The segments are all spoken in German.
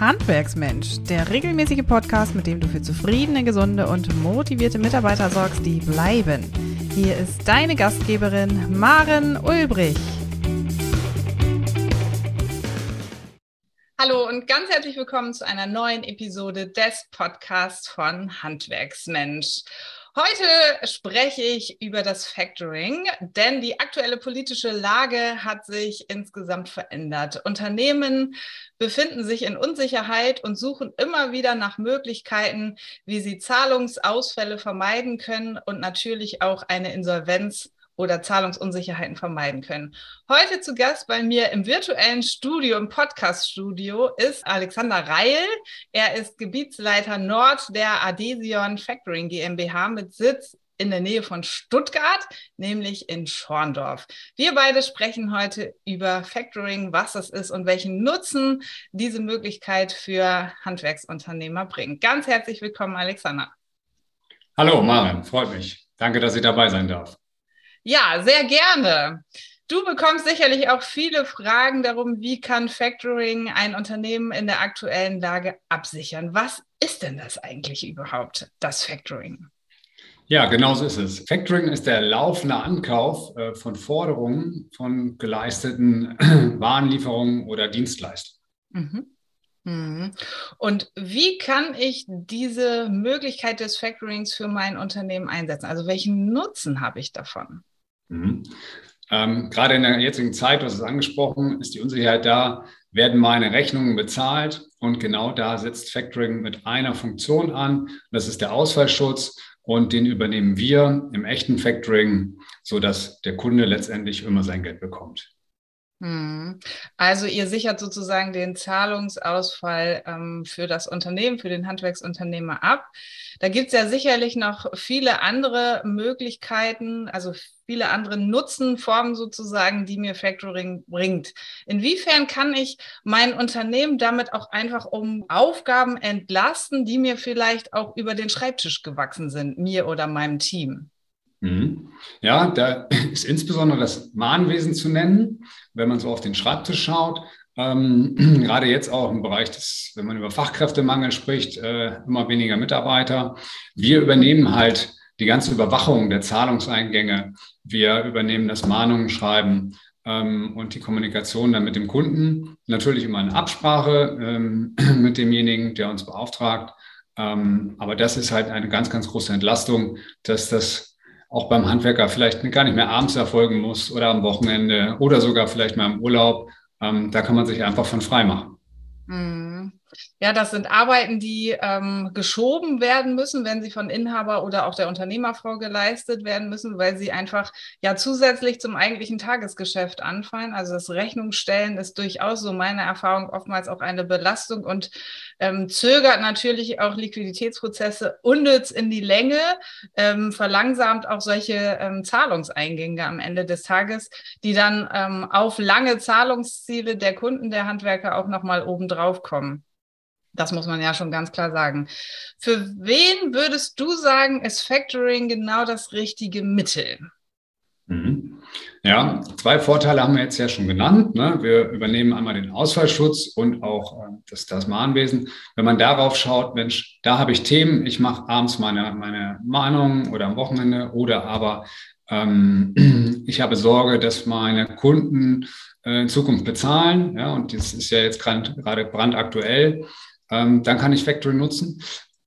Handwerksmensch, der regelmäßige Podcast, mit dem du für zufriedene, gesunde und motivierte Mitarbeiter sorgst, die bleiben. Hier ist deine Gastgeberin Maren Ulbrich. Hallo und ganz herzlich willkommen zu einer neuen Episode des Podcasts von Handwerksmensch. Heute spreche ich über das Factoring, denn die aktuelle politische Lage hat sich insgesamt verändert. Unternehmen befinden sich in Unsicherheit und suchen immer wieder nach Möglichkeiten, wie sie Zahlungsausfälle vermeiden können und natürlich auch eine Insolvenz oder Zahlungsunsicherheiten vermeiden können. Heute zu Gast bei mir im virtuellen Studio, im Podcast-Studio, ist Alexander Reil. Er ist Gebietsleiter Nord der Adhesion Factoring GmbH mit Sitz in der Nähe von Stuttgart, nämlich in Schorndorf. Wir beide sprechen heute über Factoring, was es ist und welchen Nutzen diese Möglichkeit für Handwerksunternehmer bringt. Ganz herzlich willkommen, Alexander. Hallo, Maren, freut mich. Danke, dass ich dabei sein darf. Ja, sehr gerne. Du bekommst sicherlich auch viele Fragen darum, wie kann Factoring ein Unternehmen in der aktuellen Lage absichern? Was ist denn das eigentlich überhaupt, das Factoring? Ja, genau so ist es. Factoring ist der laufende Ankauf äh, von Forderungen von geleisteten Warenlieferungen oder Dienstleistungen. Mhm. Mhm. Und wie kann ich diese Möglichkeit des Factorings für mein Unternehmen einsetzen? Also welchen Nutzen habe ich davon? Mhm. Ähm, gerade in der jetzigen Zeit, du hast es angesprochen, ist die Unsicherheit da, werden meine Rechnungen bezahlt und genau da setzt Factoring mit einer Funktion an. Das ist der Ausfallschutz und den übernehmen wir im echten Factoring, sodass der Kunde letztendlich immer sein Geld bekommt. Hm. Also ihr sichert sozusagen den Zahlungsausfall ähm, für das Unternehmen, für den Handwerksunternehmer ab. Da gibt es ja sicherlich noch viele andere Möglichkeiten, also viele andere Nutzenformen sozusagen, die mir Factoring bringt. Inwiefern kann ich mein Unternehmen damit auch einfach um Aufgaben entlasten, die mir vielleicht auch über den Schreibtisch gewachsen sind, mir oder meinem Team? Mhm. Ja, da ist insbesondere das Mahnwesen zu nennen, wenn man so auf den Schreibtisch schaut. Ähm, gerade jetzt auch im Bereich des, wenn man über Fachkräftemangel spricht, äh, immer weniger Mitarbeiter. Wir übernehmen halt die ganze Überwachung der Zahlungseingänge. Wir übernehmen das Mahnungen ähm, und die Kommunikation dann mit dem Kunden. Natürlich immer in Absprache ähm, mit demjenigen, der uns beauftragt. Ähm, aber das ist halt eine ganz, ganz große Entlastung, dass das auch beim Handwerker vielleicht gar nicht mehr abends erfolgen muss oder am Wochenende oder sogar vielleicht mal im Urlaub. Ähm, da kann man sich einfach von frei machen. Mhm. Ja, das sind Arbeiten, die ähm, geschoben werden müssen, wenn sie von Inhaber oder auch der Unternehmerfrau geleistet werden müssen, weil sie einfach ja zusätzlich zum eigentlichen Tagesgeschäft anfallen. Also das Rechnungsstellen ist durchaus so meine Erfahrung oftmals auch eine Belastung und ähm, zögert natürlich auch Liquiditätsprozesse unnütz in die Länge, ähm, verlangsamt auch solche ähm, Zahlungseingänge am Ende des Tages, die dann ähm, auf lange Zahlungsziele der Kunden, der Handwerker auch nochmal obendrauf kommen. Das muss man ja schon ganz klar sagen. Für wen würdest du sagen, ist Factoring genau das richtige Mittel? Mhm. Ja, zwei Vorteile haben wir jetzt ja schon genannt. Ne? Wir übernehmen einmal den Ausfallschutz und auch äh, das, Mahnwesen. Wenn man darauf schaut, Mensch, da habe ich Themen, ich mache abends meine, meine Mahnung oder am Wochenende oder aber ähm, ich habe Sorge, dass meine Kunden äh, in Zukunft bezahlen. Ja, und das ist ja jetzt gerade brandaktuell dann kann ich Factoring nutzen.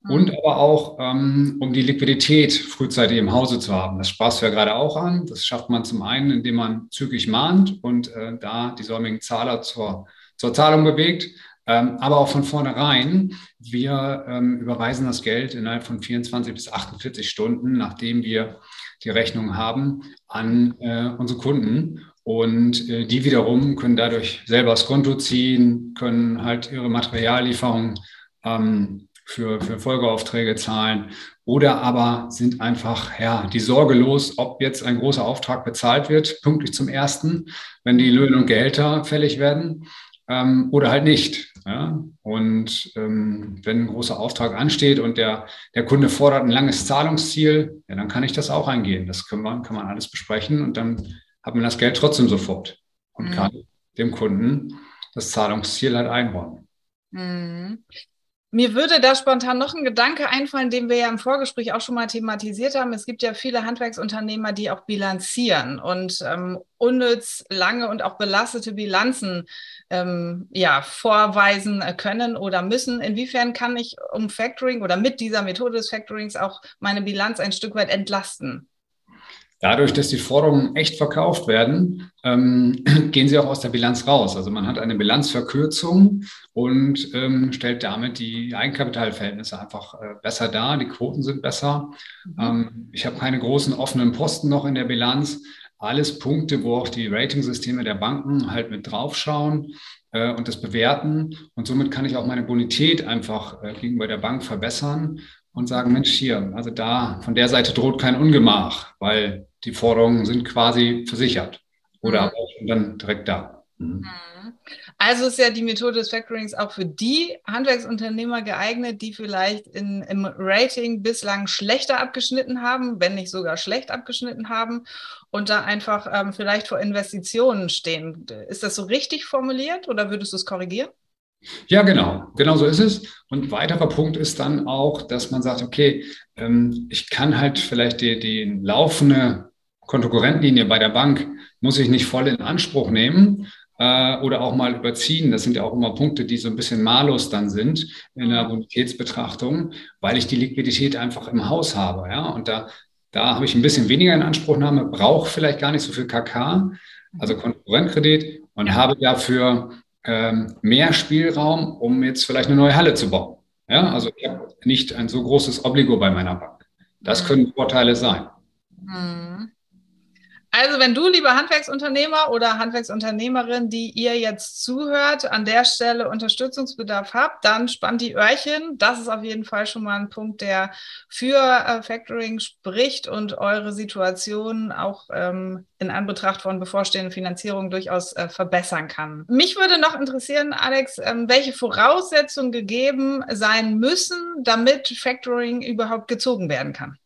Und mhm. aber auch, ähm, um die Liquidität frühzeitig im Hause zu haben. Das sparst du ja gerade auch an. Das schafft man zum einen, indem man zügig mahnt und äh, da die säumigen Zahler zur, zur Zahlung bewegt. Ähm, aber auch von vornherein, wir ähm, überweisen das Geld innerhalb von 24 bis 48 Stunden, nachdem wir die Rechnung haben, an äh, unsere Kunden. Und äh, die wiederum können dadurch selber das Konto ziehen, können halt ihre Materiallieferungen ähm, für, für Folgeaufträge zahlen oder aber sind einfach ja, die Sorge los, ob jetzt ein großer Auftrag bezahlt wird, pünktlich zum ersten, wenn die Löhne und Gehälter fällig werden ähm, oder halt nicht. Ja? Und ähm, wenn ein großer Auftrag ansteht und der, der Kunde fordert ein langes Zahlungsziel, ja, dann kann ich das auch eingehen. Das kann man, kann man alles besprechen und dann hat man das Geld trotzdem sofort und mhm. kann dem Kunden das Zahlungsziel halt einräumen. Mhm. Mir würde da spontan noch ein Gedanke einfallen, den wir ja im Vorgespräch auch schon mal thematisiert haben. Es gibt ja viele Handwerksunternehmer, die auch bilanzieren und ähm, unnütz lange und auch belastete Bilanzen ähm, ja, vorweisen können oder müssen. Inwiefern kann ich um Factoring oder mit dieser Methode des Factorings auch meine Bilanz ein Stück weit entlasten? Dadurch, dass die Forderungen echt verkauft werden, ähm, gehen sie auch aus der Bilanz raus. Also man hat eine Bilanzverkürzung und ähm, stellt damit die Eigenkapitalverhältnisse einfach äh, besser dar. Die Quoten sind besser. Mhm. Ähm, ich habe keine großen offenen Posten noch in der Bilanz. Alles Punkte, wo auch die Ratingsysteme der Banken halt mit draufschauen äh, und das bewerten. Und somit kann ich auch meine Bonität einfach äh, gegenüber der Bank verbessern und sagen, Mensch, hier, also da von der Seite droht kein Ungemach, weil die Forderungen sind quasi versichert oder mhm. aber auch dann direkt da. Mhm. mhm. Also ist ja die Methode des Factorings auch für die Handwerksunternehmer geeignet, die vielleicht in, im Rating bislang schlechter abgeschnitten haben, wenn nicht sogar schlecht abgeschnitten haben und da einfach ähm, vielleicht vor Investitionen stehen. Ist das so richtig formuliert oder würdest du es korrigieren? Ja, genau. Genau so ist es. Und ein weiterer Punkt ist dann auch, dass man sagt, okay, ähm, ich kann halt vielleicht die, die laufende Kontokorrentlinie bei der Bank muss ich nicht voll in Anspruch nehmen äh, oder auch mal überziehen. Das sind ja auch immer Punkte, die so ein bisschen malus dann sind in der Bonitätsbetrachtung, weil ich die Liquidität einfach im Haus habe. Ja? Und da, da habe ich ein bisschen weniger in Anspruchnahme, brauche vielleicht gar nicht so viel KK, also Konkurrentkredit und habe dafür ähm, mehr Spielraum, um jetzt vielleicht eine neue Halle zu bauen. Ja, also ich habe nicht ein so großes Obligo bei meiner Bank. Das mhm. können Vorteile sein. Mhm. Also, wenn du, lieber Handwerksunternehmer oder Handwerksunternehmerin, die ihr jetzt zuhört, an der Stelle Unterstützungsbedarf habt, dann spannt die Öhrchen. Das ist auf jeden Fall schon mal ein Punkt, der für äh, Factoring spricht und eure Situation auch ähm, in Anbetracht von bevorstehenden Finanzierungen durchaus äh, verbessern kann. Mich würde noch interessieren, Alex, ähm, welche Voraussetzungen gegeben sein müssen, damit Factoring überhaupt gezogen werden kann?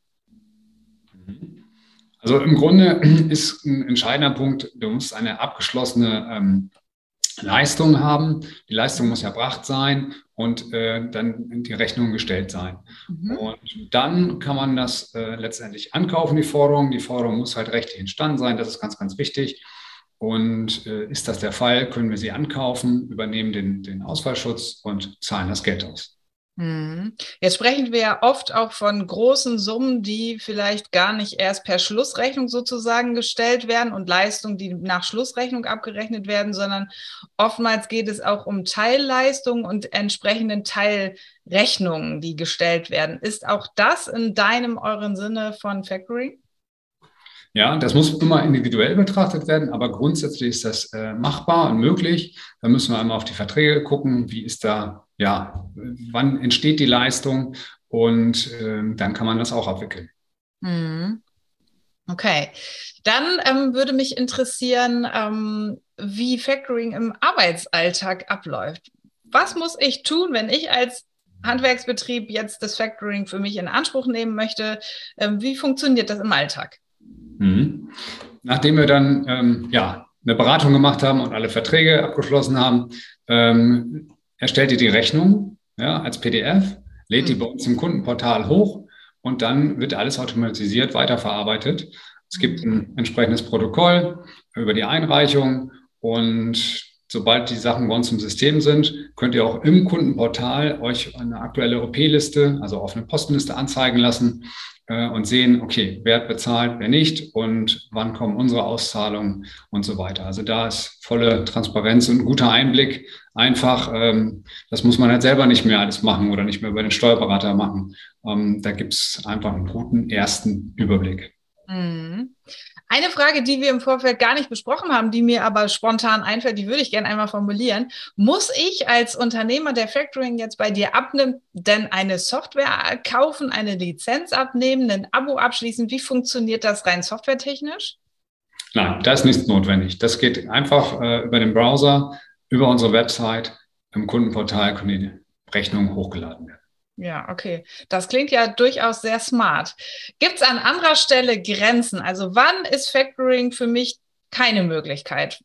Also im Grunde ist ein entscheidender Punkt, du musst eine abgeschlossene ähm, Leistung haben. Die Leistung muss erbracht sein und äh, dann die Rechnung gestellt sein. Mhm. Und dann kann man das äh, letztendlich ankaufen, die Forderung. Die Forderung muss halt rechtlich entstanden sein, das ist ganz, ganz wichtig. Und äh, ist das der Fall, können wir sie ankaufen, übernehmen den, den Ausfallschutz und zahlen das Geld aus. Mhm. Jetzt sprechen wir ja oft auch von großen Summen, die vielleicht gar nicht erst per Schlussrechnung sozusagen gestellt werden und Leistungen, die nach Schlussrechnung abgerechnet werden, sondern oftmals geht es auch um Teilleistungen und entsprechenden Teilrechnungen, die gestellt werden. Ist auch das in deinem, euren Sinne von Factoring? Ja, das muss immer individuell betrachtet werden, aber grundsätzlich ist das äh, machbar und möglich. Da müssen wir einmal auf die Verträge gucken, wie ist da ja, wann entsteht die Leistung und ähm, dann kann man das auch abwickeln. Mhm. Okay, dann ähm, würde mich interessieren, ähm, wie Factoring im Arbeitsalltag abläuft. Was muss ich tun, wenn ich als Handwerksbetrieb jetzt das Factoring für mich in Anspruch nehmen möchte? Ähm, wie funktioniert das im Alltag? Mhm. Nachdem wir dann ähm, ja, eine Beratung gemacht haben und alle Verträge abgeschlossen haben, ähm, erstellt ihr die Rechnung ja, als PDF, lädt mhm. die bei uns im Kundenportal hoch und dann wird alles automatisiert weiterverarbeitet. Es gibt ein entsprechendes Protokoll über die Einreichung und sobald die Sachen bei uns im System sind, könnt ihr auch im Kundenportal euch eine aktuelle OP-Liste, also offene Postenliste anzeigen lassen äh, und sehen, okay, wer hat bezahlt, wer nicht und wann kommen unsere Auszahlungen und so weiter. Also da ist volle Transparenz und ein guter Einblick. Einfach, ähm, das muss man halt selber nicht mehr alles machen oder nicht mehr über den Steuerberater machen. Ähm, da gibt es einfach einen guten ersten Überblick. Mhm. Eine Frage, die wir im Vorfeld gar nicht besprochen haben, die mir aber spontan einfällt, die würde ich gerne einmal formulieren. Muss ich als Unternehmer, der Factoring jetzt bei dir abnimmt, denn eine Software kaufen, eine Lizenz abnehmen, ein Abo abschließen? Wie funktioniert das rein softwaretechnisch? Nein, da ist nichts notwendig. Das geht einfach äh, über den Browser, über unsere Website, im Kundenportal können die Rechnungen hochgeladen werden. Ja, okay. Das klingt ja durchaus sehr smart. Gibt es an anderer Stelle Grenzen? Also wann ist Factoring für mich keine Möglichkeit?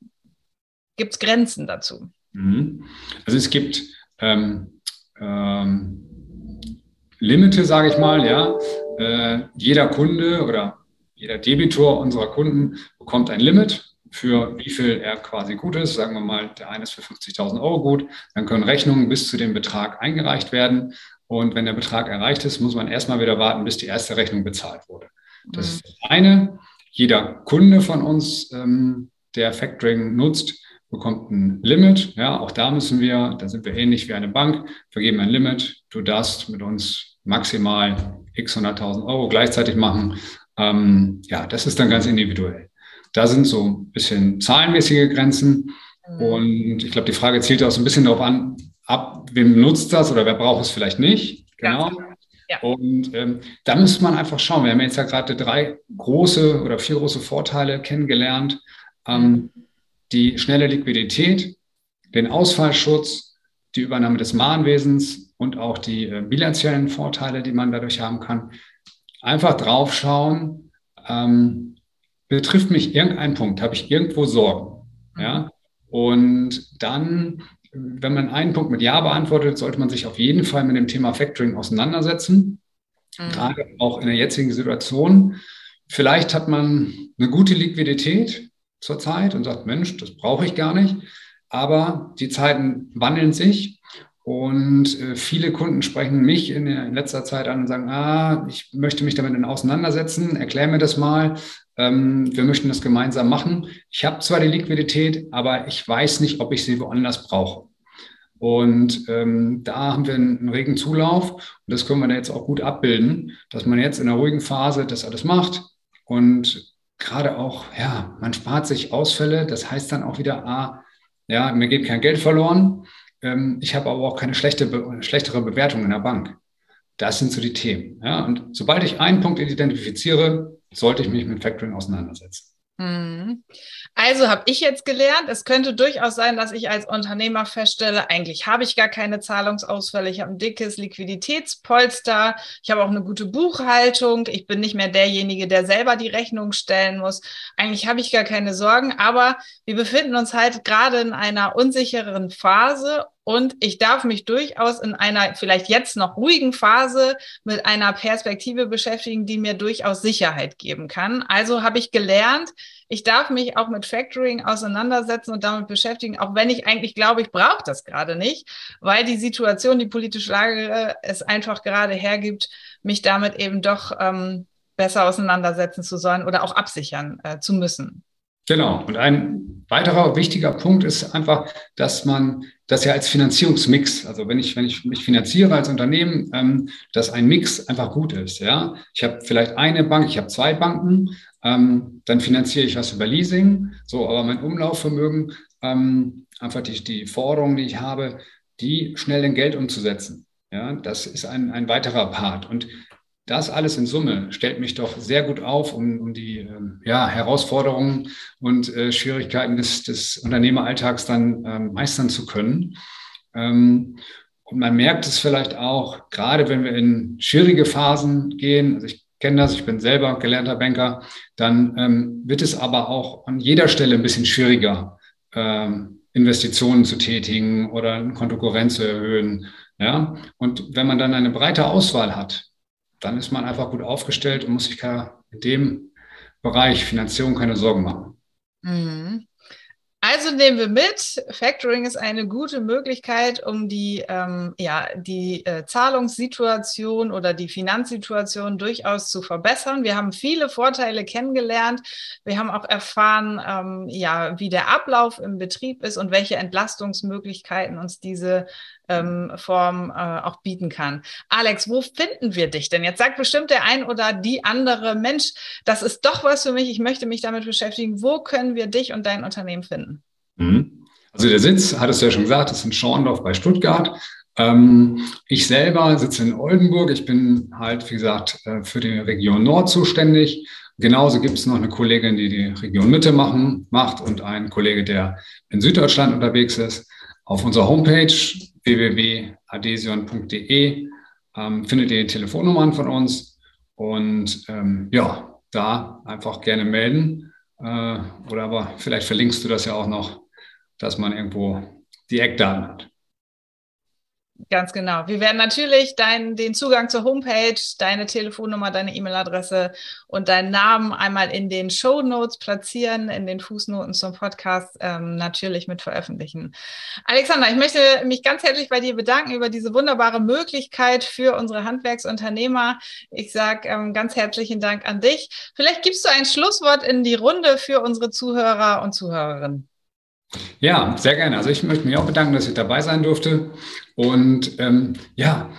Gibt es Grenzen dazu? Mhm. Also es gibt ähm, ähm, Limite, sage ich mal, ja. Äh, jeder Kunde oder jeder Debitor unserer Kunden bekommt ein Limit für wie viel er quasi gut ist. Sagen wir mal, der eine ist für 50.000 Euro gut. Dann können Rechnungen bis zu dem Betrag eingereicht werden. Und wenn der Betrag erreicht ist, muss man erstmal wieder warten, bis die erste Rechnung bezahlt wurde. Das ist das eine. Jeder Kunde von uns, ähm, der Factoring nutzt, bekommt ein Limit. Ja, auch da müssen wir, da sind wir ähnlich wie eine Bank, vergeben ein Limit. Du darfst mit uns maximal x 100.000 Euro gleichzeitig machen. Ähm, ja, das ist dann ganz individuell. Da sind so ein bisschen zahlenmäßige Grenzen. Mhm. Und ich glaube, die Frage zielt auch so ein bisschen darauf an, ab, wem nutzt das oder wer braucht es vielleicht nicht. Genau. Ja. Und ähm, da müsste man einfach schauen. Wir haben jetzt ja gerade drei große oder vier große Vorteile kennengelernt. Ähm, die schnelle Liquidität, den Ausfallschutz, die Übernahme des Mahnwesens und auch die äh, bilanziellen Vorteile, die man dadurch haben kann. Einfach draufschauen, ähm, betrifft mich irgendein Punkt, habe ich irgendwo Sorgen. Ja? Und dann wenn man einen Punkt mit Ja beantwortet, sollte man sich auf jeden Fall mit dem Thema Factoring auseinandersetzen. Mhm. Gerade auch in der jetzigen Situation. Vielleicht hat man eine gute Liquidität zurzeit und sagt, Mensch, das brauche ich gar nicht. Aber die Zeiten wandeln sich und äh, viele Kunden sprechen mich in, in, letzter Zeit an und sagen, ah, ich möchte mich damit auseinandersetzen, erklär mir das mal. Ähm, wir möchten das gemeinsam machen. Ich habe zwar die Liquidität, aber ich weiß nicht, ob ich sie woanders brauche. Und ähm, da haben wir einen, regen Zulauf und das können wir da jetzt auch gut abbilden, dass man jetzt in einer ruhigen Phase das alles macht und gerade auch, ja, man spart sich Ausfälle. Das heißt dann auch wieder, ah, ja, mir geht kein Geld verloren. Ähm, ich habe aber auch keine schlechte, schlechtere Bewertung in der Bank. Das sind so die Themen. Ja? Und sobald ich einen Punkt identifiziere, sollte ich mich mit Factoring auseinandersetzen. Mhm. Also habe ich jetzt gelernt, es könnte durchaus sein, dass ich als Unternehmer feststelle, eigentlich habe ich gar keine Zahlungsausfälle, ich habe ein dickes Liquiditätspolster, ich habe auch eine gute Buchhaltung, ich bin nicht mehr derjenige, der selber die Rechnung stellen muss. Eigentlich habe ich gar keine Sorgen, aber wir befinden uns halt gerade in einer unsicheren Phase und ich darf mich durchaus in einer vielleicht jetzt noch ruhigen Phase mit einer Perspektive beschäftigen, die mir durchaus Sicherheit geben kann. Also habe ich gelernt, ich darf mich auch mit Factoring auseinandersetzen und damit beschäftigen, auch wenn ich eigentlich glaube, ich brauche das gerade nicht, weil die Situation, die politische Lage es einfach gerade hergibt, mich damit eben doch ähm, besser auseinandersetzen zu sollen oder auch absichern äh, zu müssen. Genau. Und ein weiterer wichtiger Punkt ist einfach, dass man das ja als Finanzierungsmix, also wenn ich, wenn ich mich finanziere als Unternehmen, ähm, dass ein Mix einfach gut ist. Ja, ich habe vielleicht eine Bank, ich habe zwei Banken, ähm, dann finanziere ich was über Leasing, so, aber mein Umlaufvermögen, ähm, einfach die, die Forderungen, die ich habe, die schnell in Geld umzusetzen. Ja, das ist ein, ein weiterer Part. Und das alles in Summe stellt mich doch sehr gut auf, um, um die ähm, ja, Herausforderungen und äh, Schwierigkeiten des, des Unternehmeralltags dann ähm, meistern zu können. Ähm, und man merkt es vielleicht auch, gerade wenn wir in schwierige Phasen gehen, also ich kenne das, ich bin selber gelernter Banker, dann ähm, wird es aber auch an jeder Stelle ein bisschen schwieriger, ähm, Investitionen zu tätigen oder ein Kontokorrent zu erhöhen. Ja? Und wenn man dann eine breite Auswahl hat, dann ist man einfach gut aufgestellt und muss sich in dem Bereich Finanzierung keine Sorgen machen. Mhm. Also nehmen wir mit, Factoring ist eine gute Möglichkeit, um die, ähm, ja, die äh, Zahlungssituation oder die Finanzsituation durchaus zu verbessern. Wir haben viele Vorteile kennengelernt. Wir haben auch erfahren, ähm, ja, wie der Ablauf im Betrieb ist und welche Entlastungsmöglichkeiten uns diese ähm, Form äh, auch bieten kann. Alex, wo finden wir dich denn? Jetzt sagt bestimmt der ein oder die andere Mensch, das ist doch was für mich, ich möchte mich damit beschäftigen. Wo können wir dich und dein Unternehmen finden? Mhm. Also der Sitz, hattest du ja schon gesagt, ist in Schorndorf bei Stuttgart. Ähm, ich selber sitze in Oldenburg. Ich bin halt, wie gesagt, äh, für die Region Nord zuständig. Genauso gibt es noch eine Kollegin, die die Region Mitte machen, macht und einen Kollege, der in Süddeutschland unterwegs ist. Auf unserer Homepage www.adesion.de ähm, findet ihr die Telefonnummern von uns und ähm, ja, da einfach gerne melden. Äh, oder aber vielleicht verlinkst du das ja auch noch, dass man irgendwo die Eckdaten hat. Ganz genau. Wir werden natürlich dein, den Zugang zur Homepage, deine Telefonnummer, deine E-Mail-Adresse und deinen Namen einmal in den Show Notes platzieren, in den Fußnoten zum Podcast ähm, natürlich mit veröffentlichen. Alexander, ich möchte mich ganz herzlich bei dir bedanken über diese wunderbare Möglichkeit für unsere Handwerksunternehmer. Ich sage ähm, ganz herzlichen Dank an dich. Vielleicht gibst du ein Schlusswort in die Runde für unsere Zuhörer und Zuhörerinnen. Ja, sehr gerne. Also ich möchte mich auch bedanken, dass ich dabei sein durfte. Und ähm, ja,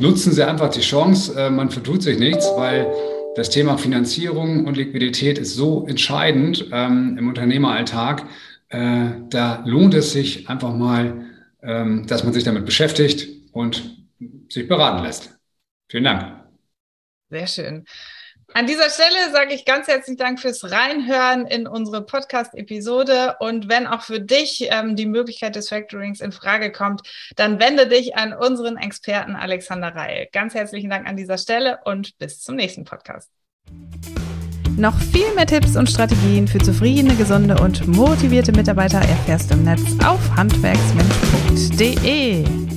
nutzen Sie einfach die Chance. Äh, man vertut sich nichts, weil das Thema Finanzierung und Liquidität ist so entscheidend ähm, im Unternehmeralltag. Äh, da lohnt es sich einfach mal, ähm, dass man sich damit beschäftigt und sich beraten lässt. Vielen Dank. Sehr schön. An dieser Stelle sage ich ganz herzlichen Dank fürs Reinhören in unsere Podcast-Episode. Und wenn auch für dich ähm, die Möglichkeit des Factorings in Frage kommt, dann wende dich an unseren Experten Alexander Reil. Ganz herzlichen Dank an dieser Stelle und bis zum nächsten Podcast. Noch viel mehr Tipps und Strategien für zufriedene, gesunde und motivierte Mitarbeiter erfährst du im Netz auf handwerksmensch.de.